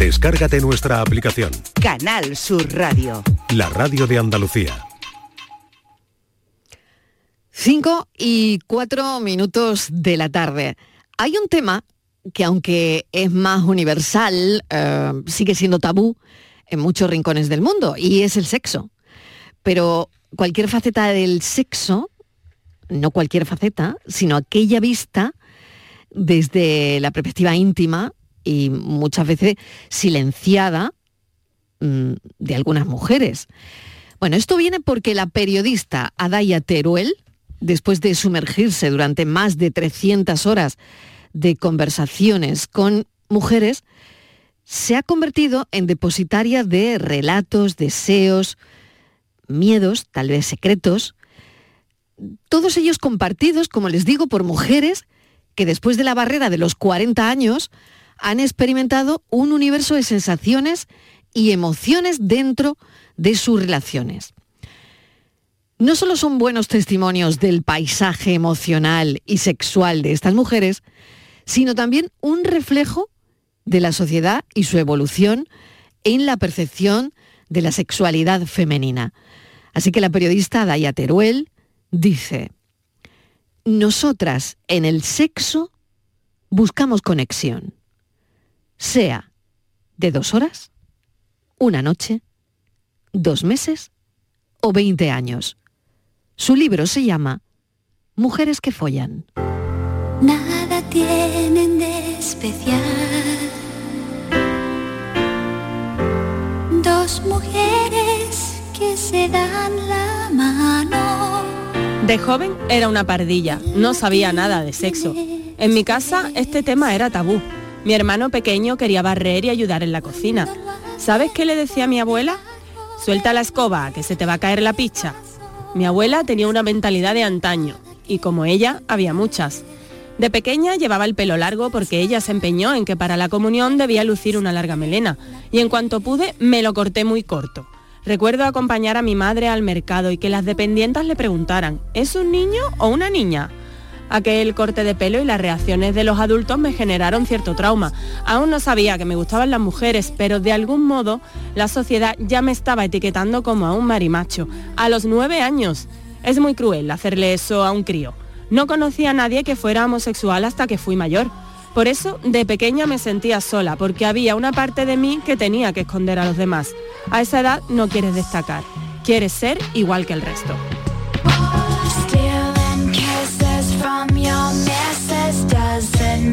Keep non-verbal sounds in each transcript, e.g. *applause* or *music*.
Descárgate nuestra aplicación. Canal Sur Radio. La radio de Andalucía. Cinco y cuatro minutos de la tarde. Hay un tema que aunque es más universal, eh, sigue siendo tabú en muchos rincones del mundo, y es el sexo. Pero cualquier faceta del sexo, no cualquier faceta, sino aquella vista desde la perspectiva íntima y muchas veces silenciada mm, de algunas mujeres. Bueno, esto viene porque la periodista Adaya Teruel, después de sumergirse durante más de 300 horas de conversaciones con mujeres, se ha convertido en depositaria de relatos, deseos, miedos, tal vez secretos, todos ellos compartidos, como les digo, por mujeres que después de la barrera de los 40 años han experimentado un universo de sensaciones y emociones dentro de sus relaciones. No solo son buenos testimonios del paisaje emocional y sexual de estas mujeres, sino también un reflejo de la sociedad y su evolución en la percepción de la sexualidad femenina. Así que la periodista Daya Teruel dice, nosotras en el sexo buscamos conexión sea de dos horas, una noche, dos meses o veinte años. Su libro se llama Mujeres que follan. Nada tienen de especial. Dos mujeres que se dan la mano. De joven era una pardilla, no sabía nada de sexo. En mi casa este tema era tabú mi hermano pequeño quería barrer y ayudar en la cocina. ¿Sabes qué le decía a mi abuela? Suelta la escoba, que se te va a caer la picha. Mi abuela tenía una mentalidad de antaño, y como ella, había muchas. De pequeña llevaba el pelo largo porque ella se empeñó en que para la comunión debía lucir una larga melena, y en cuanto pude me lo corté muy corto. Recuerdo acompañar a mi madre al mercado y que las dependientas le preguntaran, ¿es un niño o una niña? Aquel corte de pelo y las reacciones de los adultos me generaron cierto trauma. Aún no sabía que me gustaban las mujeres, pero de algún modo la sociedad ya me estaba etiquetando como a un marimacho. A los nueve años. Es muy cruel hacerle eso a un crío. No conocía a nadie que fuera homosexual hasta que fui mayor. Por eso, de pequeña me sentía sola, porque había una parte de mí que tenía que esconder a los demás. A esa edad no quieres destacar, quieres ser igual que el resto.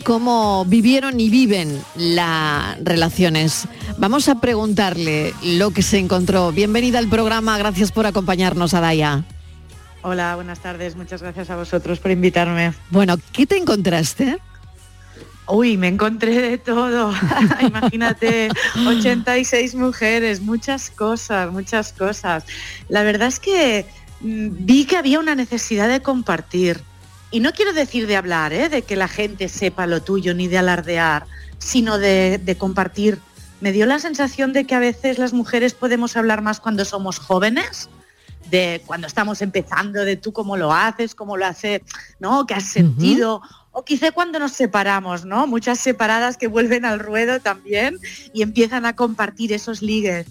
cómo vivieron y viven las relaciones. Vamos a preguntarle lo que se encontró. Bienvenida al programa, gracias por acompañarnos, Adaya. Hola, buenas tardes, muchas gracias a vosotros por invitarme. Bueno, ¿qué te encontraste? Uy, me encontré de todo. *laughs* Imagínate, 86 mujeres, muchas cosas, muchas cosas. La verdad es que mm, vi que había una necesidad de compartir y no quiero decir de hablar, ¿eh? de que la gente sepa lo tuyo, ni de alardear, sino de, compartir. Me dio la sensación de que a veces las mujeres podemos hablar más cuando somos jóvenes, de cuando estamos empezando, de tú cómo lo haces, cómo lo haces, ¿no? ¿Qué has sentido? O quizá cuando nos separamos, ¿no? Muchas separadas que vuelven al ruedo también y empiezan a compartir esos ligues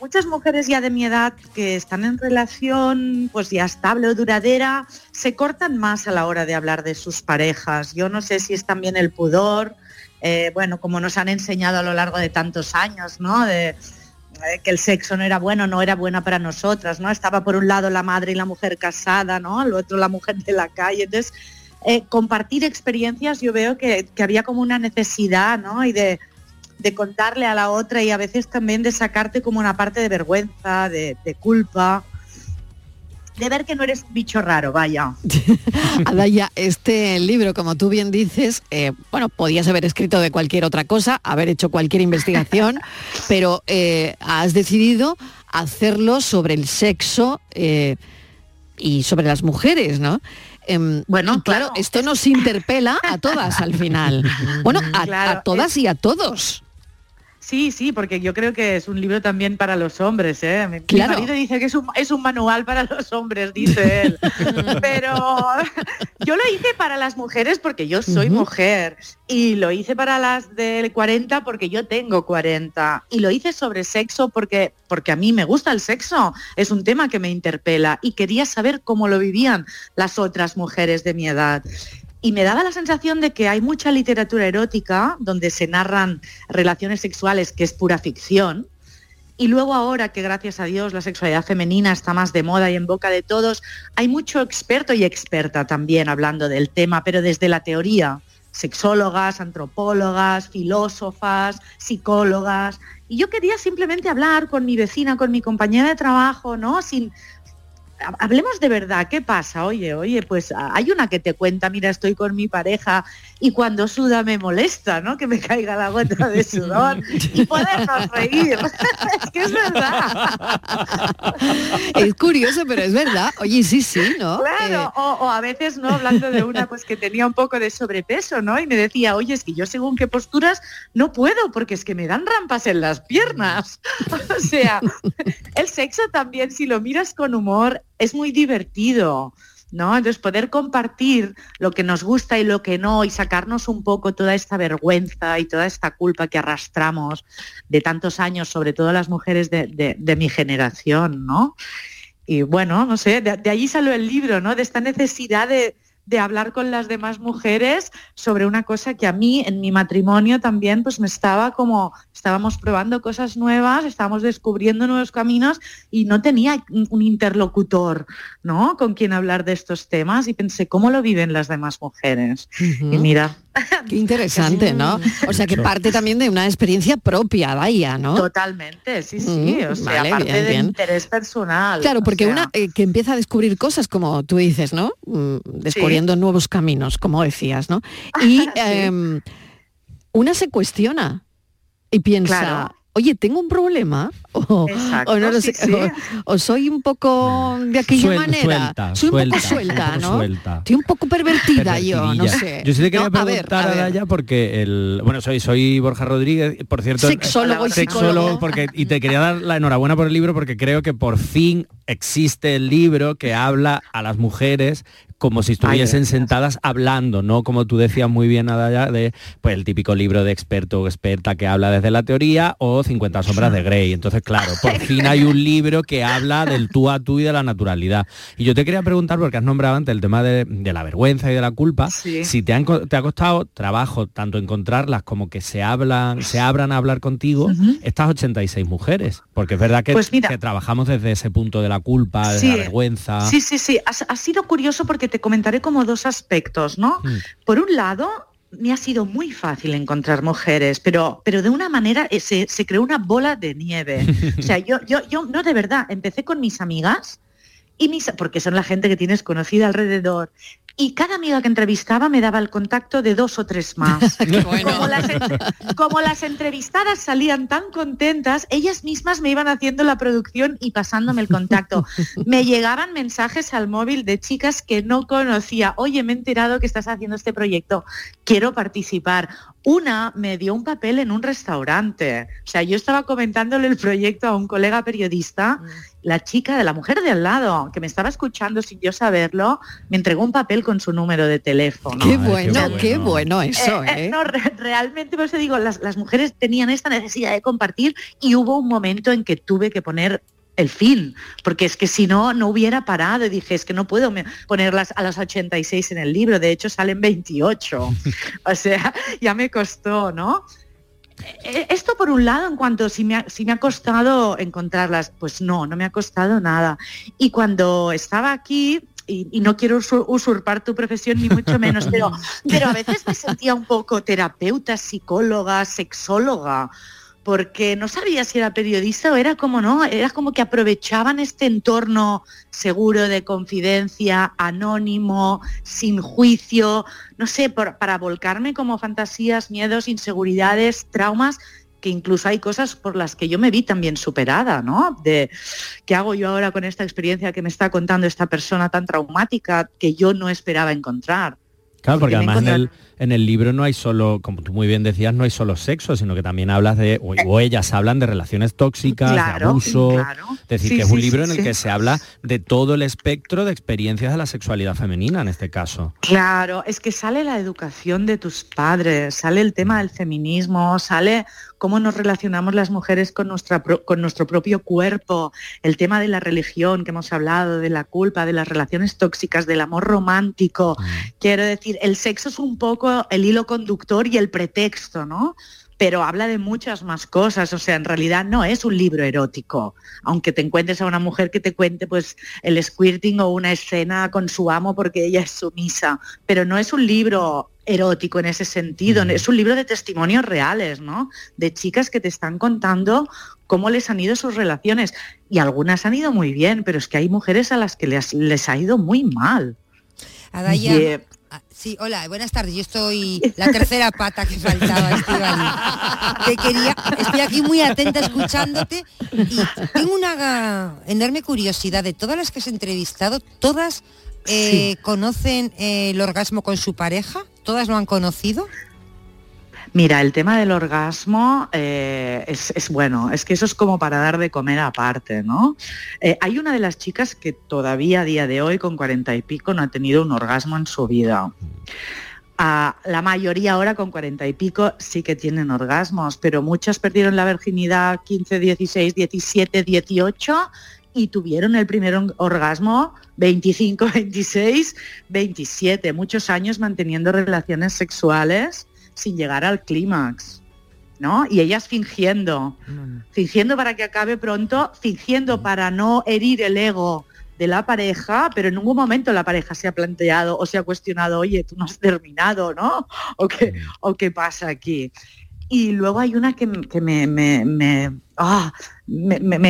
muchas mujeres ya de mi edad que están en relación pues ya estable o duradera se cortan más a la hora de hablar de sus parejas. Yo no sé si es también el pudor, eh, bueno, como nos han enseñado a lo largo de tantos años, ¿no? De, que el sexo no era bueno, no era buena para nosotras, ¿no? Estaba por un lado la madre y la mujer casada, ¿no? Al otro la mujer de la calle. Entonces, eh, compartir experiencias yo veo que, que, había como una necesidad, ¿no? Y de, de contarle a la otra y a veces también de sacarte como una parte de vergüenza, de, culpa de ver que no eres un bicho raro, vaya. *laughs* Adaya, este libro, como tú bien dices, eh, bueno, podías haber escrito de cualquier otra cosa, haber hecho cualquier investigación, *laughs* pero eh, has decidido hacerlo sobre el sexo, eh, y sobre las mujeres, ¿no? Em, Bueno, claro, claro. esto nos interpela a todas al final. *laughs* Bueno, a, Claro, a todas y a todos. Sí, sí, porque yo creo que es un libro también para los hombres, ¿eh? Mi, Claro. marido dice que es un, es un manual para los hombres, dice él. *laughs* Pero *laughs* yo lo hice para las mujeres porque yo soy mujer. Y lo hice para las del 40 porque yo tengo 40. Y lo hice sobre sexo porque, porque a mí me gusta el sexo. Es un tema que me interpela. Y quería saber cómo lo vivían las otras mujeres de mi edad. Y me daba la sensación de que hay mucha literatura erótica donde se narran relaciones sexuales que es pura ficción. Y luego ahora que gracias a Dios la sexualidad femenina está más de moda y en boca de todos, hay mucho experto y experta también hablando del tema, pero desde la teoría. Sexólogas, antropólogas, filósofas, psicólogas. Y yo quería simplemente hablar con mi vecina, con mi compañera de trabajo, ¿no? Sin, hablemos de verdad, ¿qué pasa? Oye, oye, pues ah, hay una que te cuenta, mira, estoy con mi pareja y cuando suda me molesta, ¿no? Que me caiga la gota de sudor y podernos reír. *laughs* es que es verdad. Es curioso, pero es verdad. Oye, sí, sí, ¿no? Claro, Eh, o, o a veces, ¿no? Hablando de una pues que tenía un poco de sobrepeso, ¿no? Y me decía, oye, es que yo según qué posturas no puedo, porque es que me dan rampas en las piernas. *laughs* o sea, el sexo también, si lo miras con humor, es muy divertido. ¿No? Entonces poder compartir lo que nos gusta y lo que no y sacarnos un poco toda esta vergüenza y toda esta culpa que arrastramos de tantos años, sobre todo las mujeres de, mi generación, ¿no? Y bueno, no sé, de, de allí salió el libro, ¿no? De esta necesidad de, de hablar con las demás mujeres sobre una cosa que a mí en mi matrimonio también pues me estaba como, estábamos probando cosas nuevas, estábamos descubriendo nuevos caminos y no tenía un interlocutor, ¿no? Con quien hablar de estos temas y pensé, ¿cómo lo viven las demás mujeres? Y mira, Qué interesante, ¿no? O sea que parte también de una experiencia propia, vaya, ¿no? totalmente, sí, sí, Mm, o sea, vale, aparte bien, bien. interés personal. Claro, o porque sea, una eh, que empieza a descubrir cosas, como tú dices, ¿no? Mm, Descubriendo nuevos caminos, como decías, ¿no? Y *laughs* Sí. em, una se cuestiona y piensa, Claro. Oye, ¿tengo un problema? O, Exacto, o no lo sí, sé, sí. o- o soy un poco de aquella Suel- manera. suelta, soy un suelta, poco suelta, un poco ¿no? suelta. Estoy un poco pervertida yo, no sé. Yo sí te quería No, a ver, preguntar a a, ver. Daya porque el bueno soy soy Borja Rodríguez, por cierto, Sexólogo y sexólogo psicólogo. porque y te quería dar la enhorabuena por el libro porque creo que por fin existe el libro que habla a las mujeres como si estuviesen sentadas hablando, no como tú decías muy bien Adaya de pues el típico libro de experto o experta que habla desde la teoría o 50 sombras de Grey. Entonces, claro, por fin hay un libro que habla del tú a tú y de la naturalidad. Y yo te quería preguntar porque has nombrado antes el tema de, de la vergüenza y de la culpa, Sí. si te, han te ha costado trabajo tanto encontrarlas como que se hablan, se abran a hablar contigo Ujú. estas 86 mujeres, porque es verdad que, Pues mira. que trabajamos desde ese punto de la culpa, de Sí. la vergüenza. Sí, sí, sí. Ha, ha sido curioso porque te comentaré como dos aspectos, ¿no? Mm. Por un lado, me ha sido muy fácil encontrar mujeres, pero, pero de una manera eh, se, se creó una bola de nieve. O sea, yo, yo, yo, no, de verdad, empecé con mis amigas y mis, porque son la gente que tienes conocida alrededor. Y cada amiga que entrevistaba me daba el contacto de dos o tres más. *laughs* Qué bueno. Como las, entre- como las entrevistadas salían tan contentas, ellas mismas me iban haciendo la producción y pasándome el contacto. Me llegaban mensajes al móvil de chicas que no conocía. Oye, me he enterado que estás haciendo este proyecto. Quiero participar. Una me dio un papel en un restaurante. O sea, yo estaba comentándole el proyecto a un colega periodista. La chica de la mujer de al lado, que me estaba escuchando sin yo saberlo, me entregó un papel con su número de teléfono. Qué Ay, qué bueno, qué bueno. bueno eso, Eh, eh, ¿eh? no, re- realmente, por eso digo, las, las mujeres tenían esta necesidad de compartir y hubo un momento en que tuve que poner el fin, porque es que si no, no hubiera parado y dije, es que no puedo ponerlas a las 86 en el libro, de hecho salen 28, o sea, *laughs* ya me costó, ¿no? Eh, Esto por un lado, en cuanto si me, ha, si me ha costado encontrarlas, pues no, no me ha costado nada. Y cuando estaba aquí, y, y no quiero usur- usurpar tu profesión ni mucho menos, pero, pero a veces me sentía un poco terapeuta, psicóloga, sexóloga, porque no sabía si era periodista o era como no, era como que aprovechaban este entorno seguro de confidencia, anónimo, sin juicio, no sé, para volcarme como fantasías, miedos, inseguridades, traumas que incluso hay cosas por las que yo me vi también superada, ¿no? De qué hago yo ahora con esta experiencia que me está contando esta persona tan traumática que yo no esperaba encontrar. Claro, porque, además en el, en el, libro no hay solo, como tú muy bien decías, no hay solo sexo, sino que también hablas de, o, ellas hablan de relaciones tóxicas, de abuso. Es decir, que es un libro en el que se habla de todo el espectro de experiencias de la sexualidad femenina en este caso. Claro, es que sale la educación de tus padres, sale el tema del feminismo, sale cómo nos relacionamos las mujeres con, nuestra, con nuestro propio cuerpo, el tema de la religión que hemos hablado, de la culpa, de las relaciones tóxicas, del amor romántico. Mm. Quiero decir, el sexo es un poco el hilo conductor y el pretexto, ¿no? Pero habla de muchas más cosas, o sea, en realidad no es un libro erótico, aunque te encuentres a una mujer que te cuente pues el squirting o una escena con su amo porque ella es sumisa, pero no es un libro erótico en ese sentido, es un libro de testimonios reales, ¿no? De chicas que te están contando cómo les han ido sus relaciones y algunas han ido muy bien, pero es que hay mujeres a las que les, les ha ido muy mal. Adaya, Ah, sí, hola, buenas tardes. Yo estoy la tercera pata que faltaba, Te quería, estoy aquí muy atenta escuchándote y tengo una enorme curiosidad de todas las que has entrevistado, todas eh, conocen eh, el orgasmo con su pareja, todas lo han conocido. Mira, el tema del orgasmo eh, es, bueno, es que eso es como para dar de comer aparte, ¿no? Eh, hay una de las chicas que todavía a día de hoy, con cuarenta y pico, no ha tenido un orgasmo en su vida. la mayoría ahora con cuarenta y pico sí que tienen orgasmos, pero muchas perdieron la virginidad 15, 16, 17, 18 y tuvieron el primer orgasmo 25, 26, 27, muchos años manteniendo relaciones sexuales sin llegar al clímax. ¿no? Y ellas fingiendo, fingiendo para que acabe pronto, fingiendo para no herir el ego de la pareja, pero en ningún momento la pareja se ha planteado o se ha cuestionado, oye, tú no has terminado, ¿no? *laughs* ¿O qué, o qué pasa aquí? Y luego hay una que, me, me, me, ah,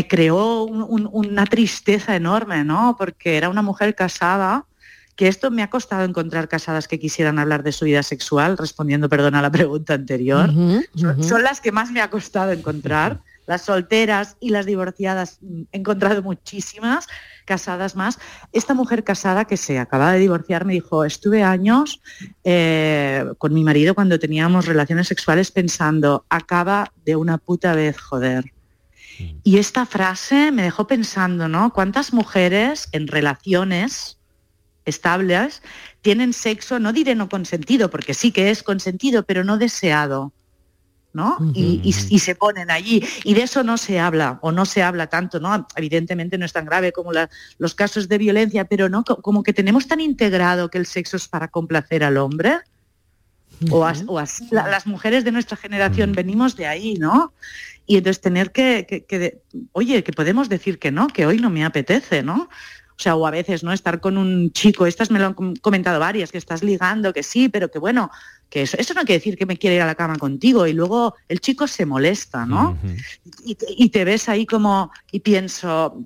creó una tristeza enorme, ¿no? Porque era una mujer casada que esto me ha costado encontrar casadas que quisieran hablar de su vida sexual, respondiendo, perdón, a la pregunta anterior. Son, las que más me ha costado encontrar. Las solteras y las divorciadas, mm, he encontrado muchísimas, casadas más. Esta mujer casada que se acaba de divorciar me dijo, estuve años eh, con mi marido cuando teníamos relaciones sexuales pensando, acaba de una puta vez, joder. Mm. Y esta frase me dejó pensando, ¿no? ¿Cuántas mujeres en relaciones estables tienen sexo, no diré no consentido, porque sí que es consentido, pero no deseado. ¿no? y, se ponen allí. Y de eso no se habla, o no se habla tanto, ¿no? Evidentemente no es tan grave como los casos de violencia, pero no, como que tenemos tan integrado que el sexo es para complacer al hombre. O, así, las mujeres de nuestra generación venimos de ahí, ¿no? Y entonces tener que, que, oye, que podemos decir que no, que hoy no me apetece, ¿no? O sea, o a veces, ¿no? Estar con un chico, estas me lo han comentado varias, que estás ligando, que sí, pero que bueno, que eso, eso no quiere decir que me quiere ir a la cama contigo y luego el chico se molesta, ¿no? y, te ves ahí como, y pienso,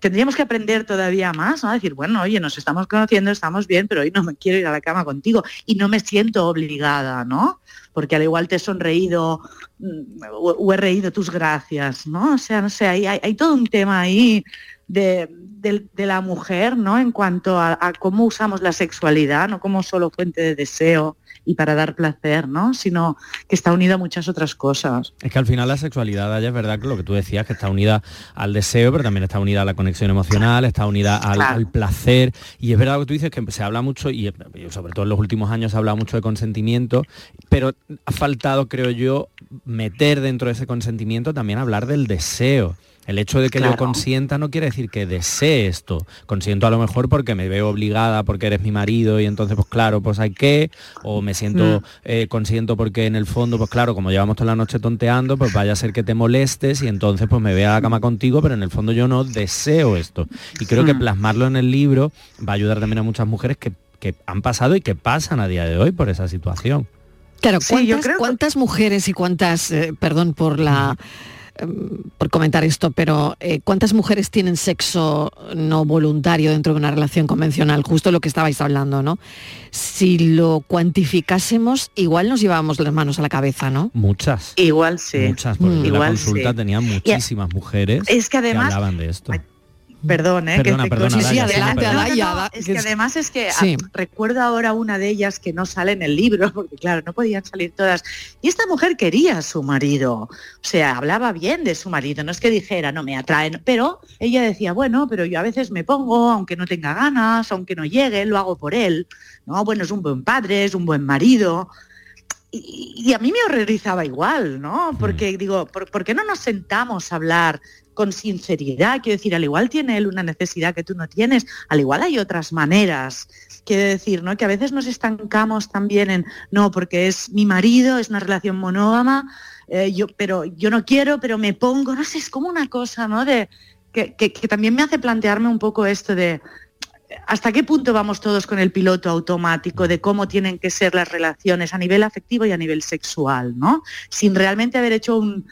tendríamos que aprender todavía más, ¿no? A decir, bueno, oye, nos estamos conociendo, estamos bien, pero hoy no me quiero ir a la cama contigo y no me siento obligada, ¿no? Porque al igual te he sonreído mm, o, he reído tus gracias, ¿no? O sea, no sé, hay, hay todo un tema ahí de, la mujer, ¿no? En cuanto a, cómo usamos la sexualidad, no como solo fuente de deseo y para dar placer, ¿no? Sino que está unida a muchas otras cosas. Es que al final la sexualidad, es verdad que lo que tú decías, que está unida al deseo, pero también está unida a la conexión emocional, está unida al, placer. Y es verdad que tú dices que se habla mucho, y sobre todo en los últimos años se habla mucho de consentimiento, pero ha faltado, creo yo, meter dentro de ese consentimiento también hablar del deseo. El hecho de que yo consienta no quiere decir que desee esto. Consiento a lo mejor porque me veo obligada, porque eres mi marido y entonces pues claro, pues hay que, o me siento mm. eh, consiento porque en el fondo, pues claro, como llevamos toda la noche tonteando, pues vaya a ser que te molestes y entonces pues me vea a la cama contigo, pero en el fondo yo no deseo esto. Y creo que mm. plasmarlo en el libro va a ayudar también a muchas mujeres que, han pasado y que pasan a día de hoy por esa situación. Claro, ¿cuántas, ¿cuántas mujeres y cuántas, eh, perdón por la... por comentar esto, pero eh, ¿cuántas mujeres tienen sexo no voluntario dentro de una relación convencional? Justo lo que estabais hablando, ¿no? Si lo cuantificásemos, igual nos llevábamos las manos a la cabeza, ¿no? Muchas. Igual sí. Muchas, porque en la consulta sí. tenía muchísimas mujeres Es que además- hablaban de esto. Perdón, ¿eh? Perdona, que te perdona, Sí, sí, adelante, No, es que además es que ah, recuerdo ahora una de ellas que no sale en el libro, *laughs* porque claro, no podían salir todas. Y esta mujer quería a su marido, o sea, hablaba bien de su marido, no es que dijera, no me atraen, pero ella decía, bueno, pero yo a veces me pongo, aunque no tenga ganas, aunque no llegue, lo hago por él, ¿no? Bueno, es un buen padre, es un buen marido. Y, y a mí me horrorizaba igual, ¿no? Porque digo, ¿por, por qué no nos sentamos a hablar con sinceridad? Quiero decir, al igual tiene él una necesidad que tú no tienes, al igual hay otras maneras. Quiero decir, ¿no? Que a veces nos estancamos también en, no, porque es mi marido, es una relación monógama, eh, yo, pero yo no quiero, pero me pongo, no sé, es como una cosa, ¿no? De, que, que- que también me hace plantearme un poco esto de, ¿Hasta qué punto vamos todos con el piloto automático de cómo tienen que ser las relaciones a nivel afectivo y a nivel sexual, ¿no? Sin realmente haber hecho un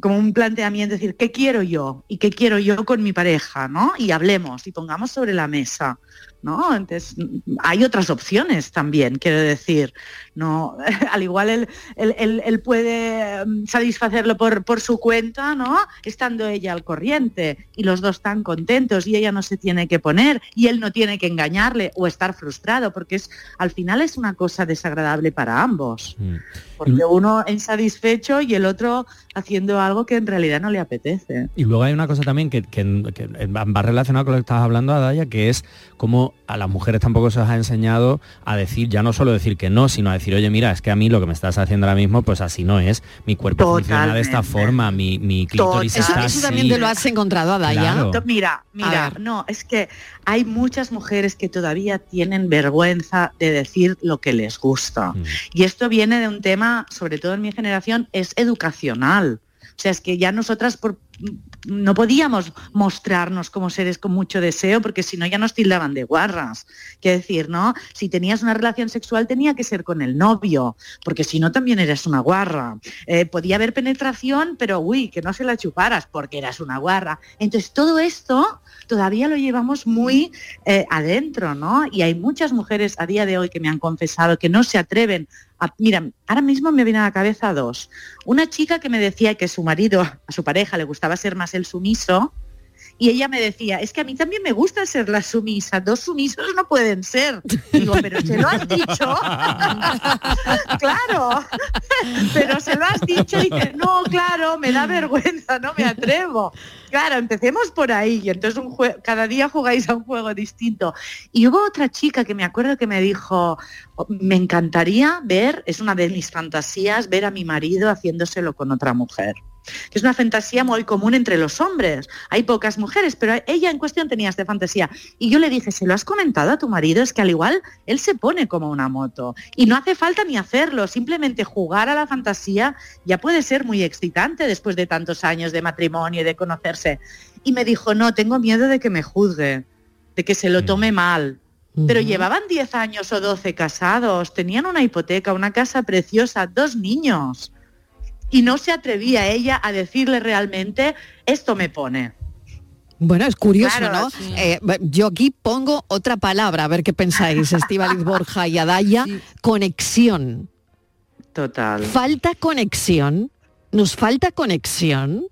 como un planteamiento, decir, ¿qué quiero yo? ¿Y qué quiero yo con mi pareja? ¿no? Y hablemos y pongamos sobre la mesa. ¿no? Entonces, hay otras opciones también, quiero decir. No, *laughs* al igual él, él- él- puede mm, satisfacerlo por, por su cuenta, ¿no? Estando ella al corriente y los dos están contentos y ella no se tiene que poner y él no tiene que engañarle o estar frustrado, porque es al final es una cosa desagradable para ambos. Mm. Porque uno insatisfecho y el otro haciendo algo que en realidad no le apetece. Y luego hay una cosa también que, que- que va relacionada con lo que estabas hablando, Adaya, que es cómo a las mujeres tampoco se os ha enseñado a decir, ya no solo decir que no, sino a decir, oye, mira, es que a mí lo que me estás haciendo ahora mismo, pues así no es. Mi cuerpo funciona de esta forma, mi, mi clítoris Eso, está eso así. también te lo has encontrado, Adaya. Claro. Mira, mira, no, es que hay muchas mujeres que todavía tienen vergüenza de decir lo que les gusta. Mm. Y esto viene de un tema, sobre todo en mi generación, es educacional. O sea, es que ya nosotras por- no podíamos mostrarnos como seres con mucho deseo, porque si no ya nos tildaban de guarras. Quiero decir, ¿no? Si tenías una relación sexual tenía que ser con el novio, porque si no también eras una guarra. Eh, podía haber penetración, pero uy, que no se la chuparas, porque eras una guarra. Entonces todo esto todavía lo llevamos muy eh, adentro, ¿no? Y hay muchas mujeres a día de hoy que me han confesado que no se atreven. Mira, ahora mismo me viene a la cabeza dos. Una chica que me decía que su marido, a su pareja, le gustaba ser más el sumiso, y ella me decía, es que a mí también me gusta ser la sumisa, dos sumisos no pueden ser. Digo, pero se lo has dicho. *laughs* claro, *laughs* pero se lo has dicho y dice, no, claro, me da vergüenza, no me atrevo. Claro, empecemos por ahí y entonces cada día jugáis a un juego distinto. Y hubo otra chica que me acuerdo que me dijo, "Oh, me encantaría ver, es una de mis fantasías, ver a mi marido haciéndoselo con otra mujer es una fantasía muy común entre los hombres. Hay pocas mujeres, pero ella en cuestión tenía esta fantasía. Y yo le dije, ¿se lo has comentado a tu marido? Es que al igual él se pone como una moto. Y no hace falta ni hacerlo, simplemente jugar a la fantasía ya puede ser muy excitante después de tantos años de matrimonio y de conocerse. Y me dijo, no, tengo miedo de que me juzgue, de que se lo tome mal. Pero llevaban 10 años o 12 casados, tenían una hipoteca, una casa preciosa, dos niños y no se atrevía ella a decirle realmente, esto me pone. Bueno, es curioso, Claro, ¿no? sí. Eh, yo aquí pongo otra palabra, a ver qué pensáis, *laughs* Estíbaliz Borja y Adaya, conexión. Total. ¿Falta conexión? ¿Nos falta conexión?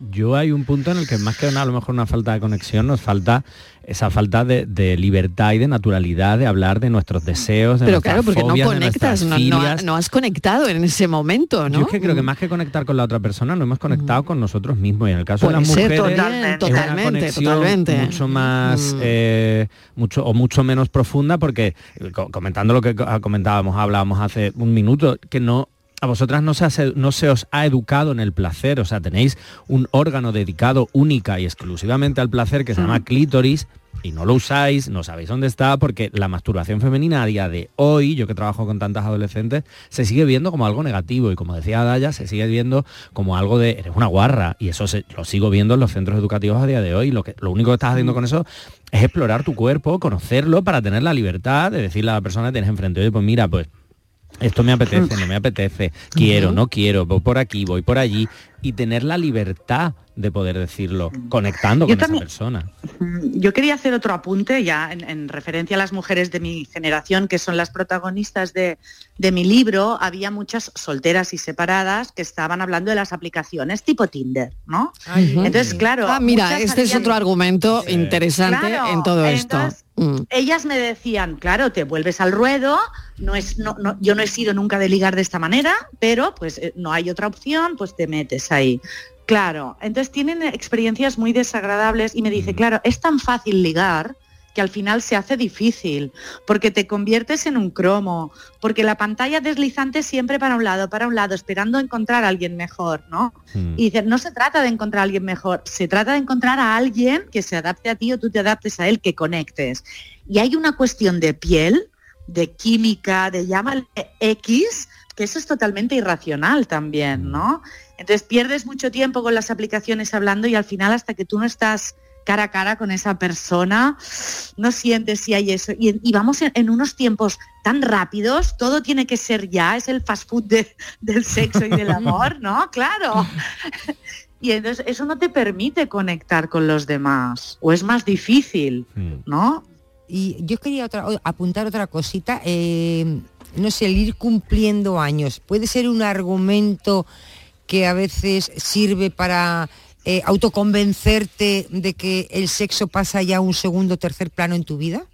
Yo hay un punto en el que más que una, a lo mejor una falta de conexión, nos falta esa falta de, de libertad y de naturalidad de hablar de nuestros deseos, de Pero claro, porque no fobias, conectas, no, no- filias. no has conectado en ese momento, ¿no? Yo es que creo que más que conectar con la otra persona, no hemos conectado con nosotros mismos. Y en el caso Puede de las mujeres, también, es una totalmente, totalmente. mucho más, Mm. eh, mucho o mucho menos profunda, porque eh, co- comentando lo que co- comentábamos, hablábamos hace un minuto, que no a vosotras no se, hace- no se os ha educado en el placer, o sea, tenéis un órgano dedicado única y exclusivamente al placer que se llama clítoris y no lo usáis, no sabéis dónde está, porque la masturbación femenina a día de hoy, yo que trabajo con tantas adolescentes, se sigue viendo como algo negativo y como decía Daya, se sigue viendo como algo de eres una guarra y eso se- lo sigo viendo en los centros educativos a día de hoy. Lo, que, lo único que estás haciendo con eso es explorar tu cuerpo, conocerlo para tener la libertad de decirle a la persona que tienes enfrente, oye, pues mira, pues esto me apetece, *laughs* no me apetece, quiero, no quiero, voy por aquí, voy por allí, y tener la libertad de poder decirlo, conectando con esa persona. Yo quería hacer otro apunte ya en, referencia a las mujeres de mi generación, que son las protagonistas de, mi libro. Había muchas solteras y separadas que estaban hablando de las aplicaciones tipo Tinder, ¿no? Entonces, claro. Ah, mira, este es otro argumento interesante en todo esto. Mm. Ellas me decían, claro, te vuelves al ruedo, no es, no, yo no he sido nunca de ligar de esta manera, pero pues eh, no hay otra opción, pues te metes ahí. Claro, entonces tienen experiencias muy desagradables y me dice, mm. claro, es tan fácil ligar que al final se hace difícil, porque te conviertes en un cromo, porque la pantalla deslizante siempre para un lado, para un lado, esperando encontrar a alguien mejor, ¿no? Mm. Y dice, no se trata de encontrar a alguien mejor, se trata de encontrar a alguien que se adapte a ti o tú te adaptes a él, que conectes. Y hay una cuestión de piel, de química, de llámale X, que eso es totalmente irracional también, ¿no? Entonces pierdes mucho tiempo con las aplicaciones hablando y al final hasta que tú no estás cara a cara con esa persona, no sientes si hay eso. Y, vamos en, unos tiempos tan rápidos, todo tiene que ser ya, es el fast food del sexo y del *laughs* amor, ¿no? Claro. *laughs* Y entonces eso no te permite conectar con los demás, o es más difícil, mm. ¿no? Y yo quería apuntar otra cosita. Eh, no sé, el ir cumpliendo años, ¿puede ser un argumento que a veces sirve para eh, autoconvencerte de que el sexo pasa ya a un segundo o tercer plano en tu vida?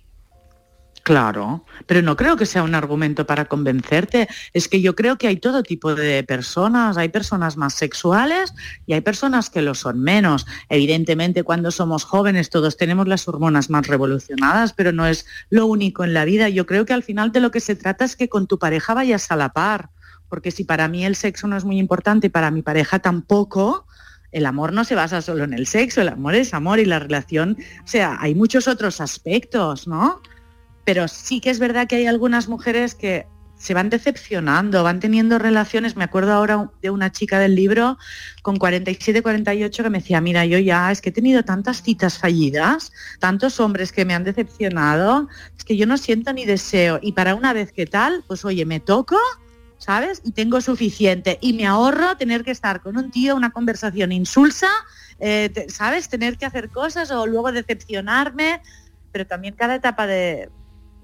Claro, pero no creo que sea un argumento para convencerte. Es que yo creo que hay todo tipo de personas. Hay personas más sexuales y hay personas que lo son menos. Evidentemente, cuando somos jóvenes todos tenemos las hormonas más revolucionadas, pero no es lo único en la vida. Yo creo que al final de lo que se trata es que con tu pareja vayas a la par porque si para mí el sexo no es muy importante y para mi pareja tampoco, el amor no se basa solo en el sexo, el amor es amor y la relación, o sea, hay muchos otros aspectos, ¿no? Pero sí que es verdad que hay algunas mujeres que se van decepcionando, van teniendo relaciones, me acuerdo ahora de una chica del libro con 47, 48 que me decía, mira, yo ya es que he tenido tantas citas fallidas, tantos hombres que me han decepcionado, es que yo no siento ni deseo y para una vez que tal, pues oye, me toco ¿sabes? Y tengo suficiente. Y me ahorro tener que estar con un tío, una conversación insulsa, eh, ¿sabes? Tener que hacer cosas o luego decepcionarme. Pero también cada etapa de,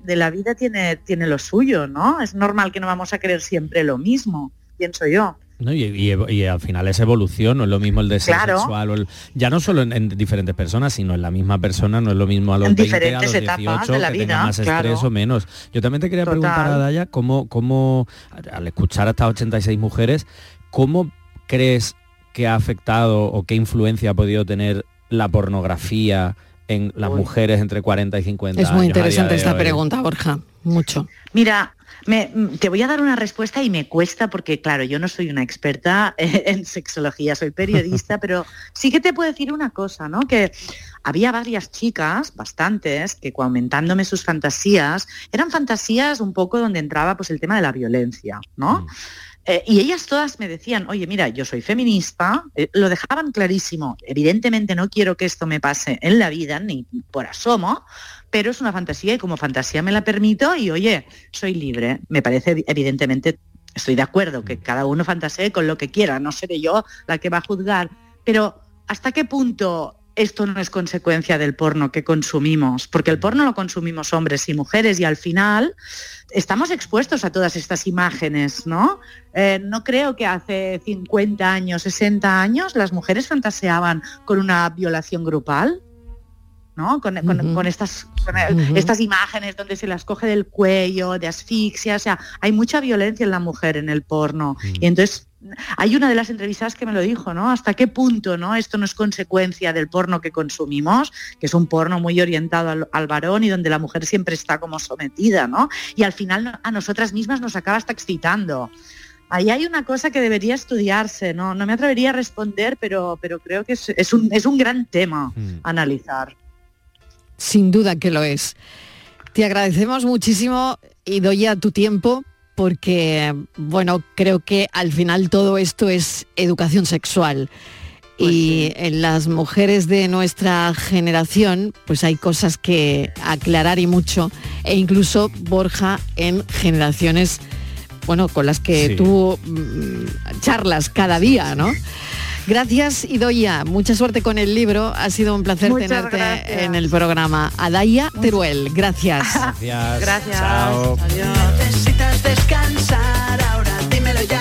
de la vida tiene, tiene lo suyo, ¿no? Es normal que no vamos a querer siempre lo mismo, pienso yo. Y, al final es evolución, no es lo mismo el deseo sexual, ya no solo en, diferentes personas, sino en la misma persona, no es lo mismo a los 20, a los 18, que tenga más estrés o menos. Yo también te quería preguntar a Daya, ¿cómo, cómo, al escuchar a estas 86 mujeres, ¿cómo crees que ha afectado o qué influencia ha podido tener la pornografía en las mujeres entre 40 y 50 años? Es muy interesante esta pregunta, Borja, mucho. Mira, Mm, te voy a dar una respuesta y me cuesta porque, claro, yo no soy una experta *laughs* en sexología, soy periodista, *laughs* pero sí que te puedo decir una cosa, ¿no? Que había varias chicas, bastantes, que aumentándome sus fantasías, eran fantasías un poco donde entraba pues el tema de la violencia, ¿no? Mm. Eh, y ellas todas me decían, oye, mira, yo soy feminista, eh, lo dejaban clarísimo, evidentemente no quiero que esto me pase en la vida, ni por asomo, pero es una fantasía y como fantasía me la permito y oye, soy libre. Me parece evidentemente, estoy de acuerdo que cada uno fantasee con lo que quiera, no seré yo la que va a juzgar, pero ¿hasta qué punto esto no es consecuencia del porno que consumimos, porque el porno lo consumimos hombres y mujeres y al final estamos expuestos a todas estas imágenes, ¿no? Eh, no creo que hace 50 años, 60 años las mujeres fantaseaban con una violación grupal. ¿no? Con, estas, estas imágenes donde se las coge del cuello, de asfixia, o sea, hay mucha violencia en la mujer en el porno. Y entonces hay una de las entrevistas que me lo dijo, ¿no? ¿Hasta qué punto, ¿no? Esto no es consecuencia del porno que consumimos, que es un porno muy orientado al, varón y donde la mujer siempre está como sometida, ¿no? Y al final a nosotras mismas nos acaba hasta excitando. Ahí hay una cosa que debería estudiarse, ¿no? No me atrevería a responder, pero, pero creo que es, un, es un gran tema mm. analizar. Sin duda que lo es. Te agradecemos muchísimo y doy a tu tiempo porque, bueno, creo que al final todo esto es educación sexual. Pues y en las mujeres de nuestra generación, pues hay cosas que aclarar y mucho, e incluso Borja en generaciones bueno, con las que Sí. tú mm, charlas cada día, ¿no? Gracias, Idoia. Mucha suerte con el libro. Ha sido un placer Muchas tenerte gracias. en el programa. Adaya Teruel, gracias. *laughs* Gracias. Gracias. Chao. Adiós. Necesitas descansar ahora, dímelo ya.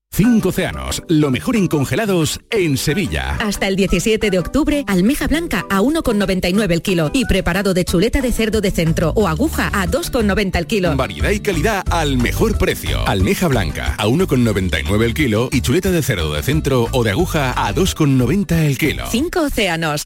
Cinco océanos, lo mejor en congelados en Sevilla. Hasta el 17 de octubre, almeja blanca a 1,99 el kilo y preparado de chuleta de cerdo de centro o aguja a 2,90 el kilo. Variedad y calidad al mejor precio. Almeja blanca a 1,99 el kilo y chuleta de cerdo de centro o de aguja a 2,90 el kilo. Cinco océanos.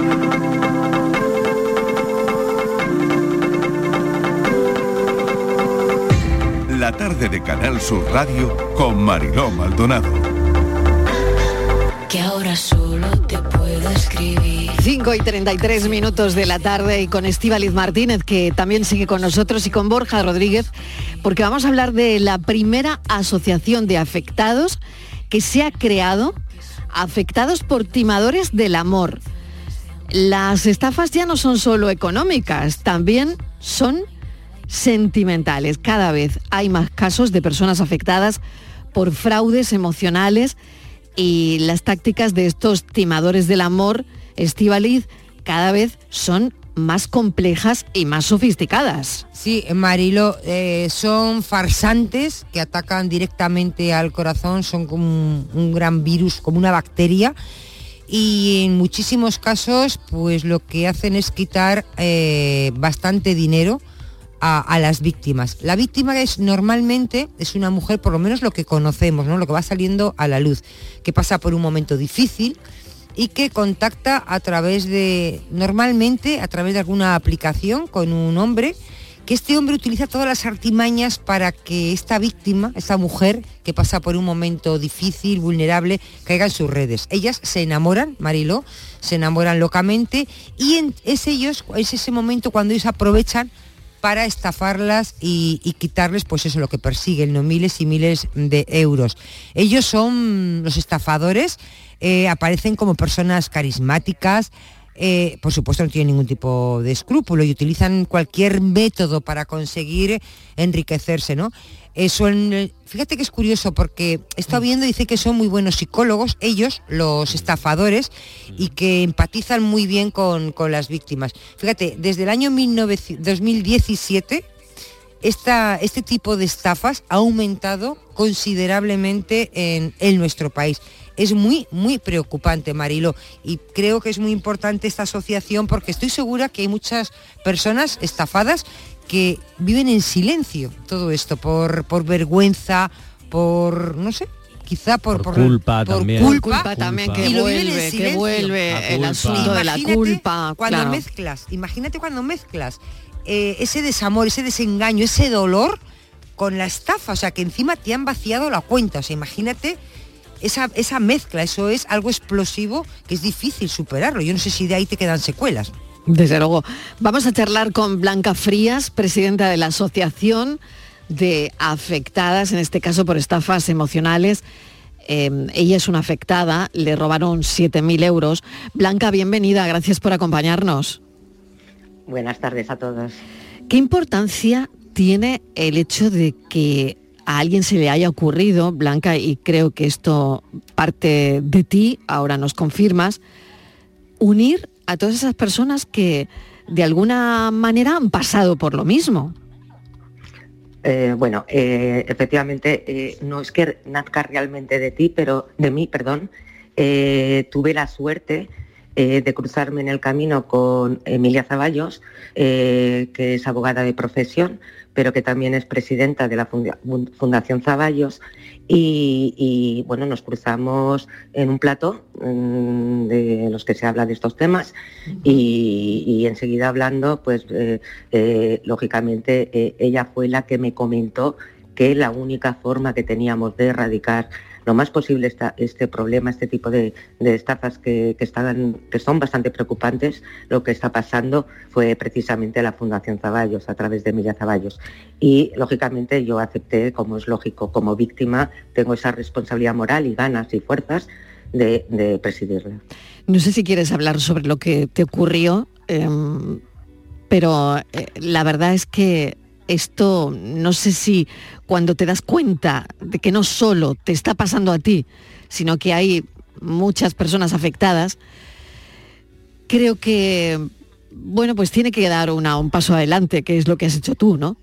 La tarde de Canal Sur Radio con Mariló Maldonado. Que ahora solo te puedo escribir. 5 y 33 minutos de la tarde y con Estíbaliz Martínez, que también sigue con nosotros, y con Borja Rodríguez, porque vamos a hablar de la primera asociación de afectados que se ha creado, afectados por timadores del amor. Las estafas ya no son solo económicas, también son sentimentales. Cada vez hay más casos de personas afectadas por fraudes emocionales y las tácticas de estos timadores del amor, Estivaliz, cada vez son más complejas y más sofisticadas. Sí, Marilo, eh, son farsantes que atacan directamente al corazón, son como un, un gran virus, como una bacteria y en muchísimos casos pues lo que hacen es quitar eh, bastante dinero a, las víctimas. La víctima es normalmente es una mujer, por lo menos lo que conocemos, ¿no? lo que va saliendo a la luz, que pasa por un momento difícil y que contacta a través de, normalmente a través de alguna aplicación con un hombre, que este hombre utiliza todas las artimañas para que esta víctima, esta mujer que pasa por un momento difícil, vulnerable, caiga en sus redes. Ellas se enamoran, Mariló, se enamoran locamente y en- es ellos, es ese momento cuando ellos aprovechan para estafarlas y, quitarles, pues eso, lo que persiguen, ¿no? miles y miles de euros. Ellos son los estafadores, eh, aparecen como personas carismáticas, eh, por supuesto no tienen ningún tipo de escrúpulo y utilizan cualquier método para conseguir enriquecerse, ¿no? Eso en- fíjate que es curioso porque he estado viendo, dice que son muy buenos psicólogos, ellos, los estafadores, y que empatizan muy bien con, con las víctimas. Fíjate, desde el año 19 2017 esta, este tipo de estafas ha aumentado considerablemente en, en nuestro país. Es muy, muy preocupante, Marilo, y creo que es muy importante esta asociación porque estoy segura que hay muchas personas estafadas que viven en silencio todo esto, por, por vergüenza, por, no sé, quizá por, Por culpa por también. culpa, Culpa también, que y lo viven en vuelve, que silencio. vuelve La el asunto de la Imagínate culpa. Cuando claro. mezclas, imagínate cuando mezclas eh, ese desamor, ese desengaño, ese dolor con la estafa, o sea, que encima te han vaciado la cuenta, o sea, imagínate esa, esa mezcla, eso es algo explosivo que es difícil superarlo. Yo no sé si de ahí te quedan secuelas. Desde luego. Vamos a charlar con Blanca Frías, presidenta de la Asociación de Afectadas, en este caso por estafas emocionales. Eh, ella es una afectada, le robaron 7.000 euros. Blanca, bienvenida, gracias por acompañarnos. Buenas tardes a todos. ¿Qué importancia tiene el hecho de que a alguien se le haya ocurrido, Blanca, y creo que esto parte de ti, ahora nos confirmas, unir a todas esas personas que de alguna manera han pasado por lo mismo? Eh, bueno, eh, efectivamente, eh, no es que nazca realmente de ti, pero de mí, perdón. Tuve la suerte eh, de cruzarme en el camino con Emilia Zaballos, eh, que es abogada de profesión, pero que también es presidenta de la Funda- Fundación Zaballos. Y, y, bueno, nos cruzamos en un plato mm, de los que se habla de estos temas y, y enseguida hablando, pues eh, lógicamente ella fue la que me comentó que la única forma que teníamos de erradicar lo más posible esta- este problema, este tipo de, estafas que, que están, que son bastante preocupantes, lo que está pasando fue precisamente la Fundación Zaballos, a través de Emilia Zaballos. Y lógicamente yo acepté, como es lógico, como víctima, tengo esa responsabilidad moral y ganas y fuerzas de, de presidirla. No sé si quieres hablar sobre lo que te ocurrió, em, pero eh, la verdad es que esto, no sé si cuando te das cuenta de que no solo te está pasando a ti, sino que hay muchas personas afectadas, creo que, bueno, pues tiene que dar un paso adelante, que es lo que has hecho tú, ¿no?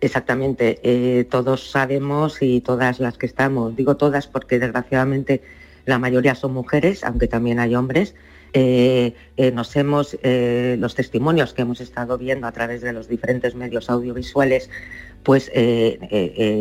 Exactamente, eh, todos sabemos y todas las que estamos, digo todas porque desgraciadamente la mayoría son mujeres, aunque también hay hombres, eh, eh, nos hemos, eh, los testimonios que hemos estado viendo a través de los diferentes medios audiovisuales, pues